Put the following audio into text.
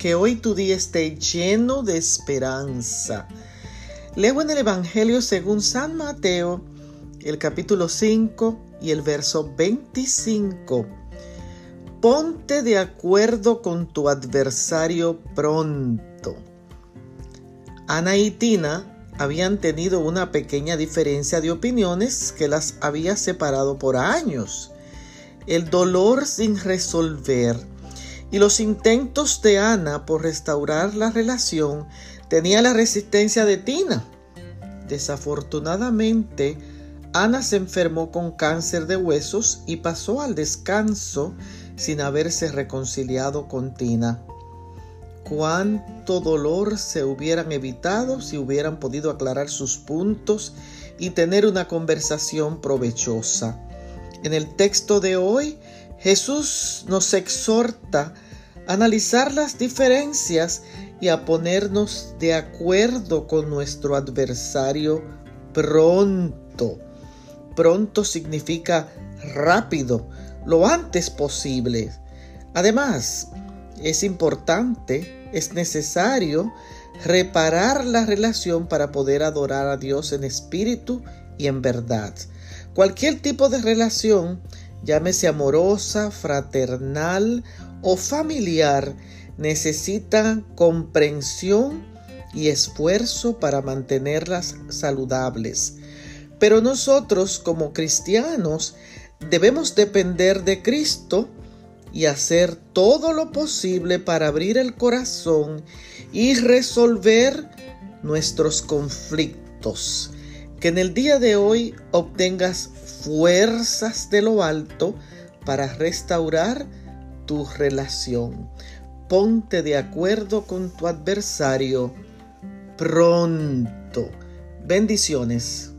que hoy tu día esté lleno de esperanza. Leo en el Evangelio según San Mateo, el capítulo 5 y el verso 25. Ponte de acuerdo con tu adversario pronto. Ana y Tina habían tenido una pequeña diferencia de opiniones que las había separado por años. El dolor sin resolver y los intentos de Ana por restaurar la relación tenía la resistencia de Tina. Desafortunadamente, Ana se enfermó con cáncer de huesos y pasó al descanso sin haberse reconciliado con Tina. Cuánto dolor se hubieran evitado si hubieran podido aclarar sus puntos y tener una conversación provechosa. En el texto de hoy, Jesús nos exhorta a analizar las diferencias y a ponernos de acuerdo con nuestro adversario pronto. Pronto significa rápido, lo antes posible. Además, es importante, es necesario reparar la relación para poder adorar a Dios en espíritu y en verdad. Cualquier tipo de relación, llámese amorosa, fraternal o familiar, necesita comprensión y esfuerzo para mantenerlas saludables. Pero nosotros como cristianos debemos depender de Cristo y hacer todo lo posible para abrir el corazón y resolver nuestros conflictos. Que en el día de hoy obtengas fuerzas de lo alto para restaurar tu relación. Ponte de acuerdo con tu adversario pronto. Bendiciones.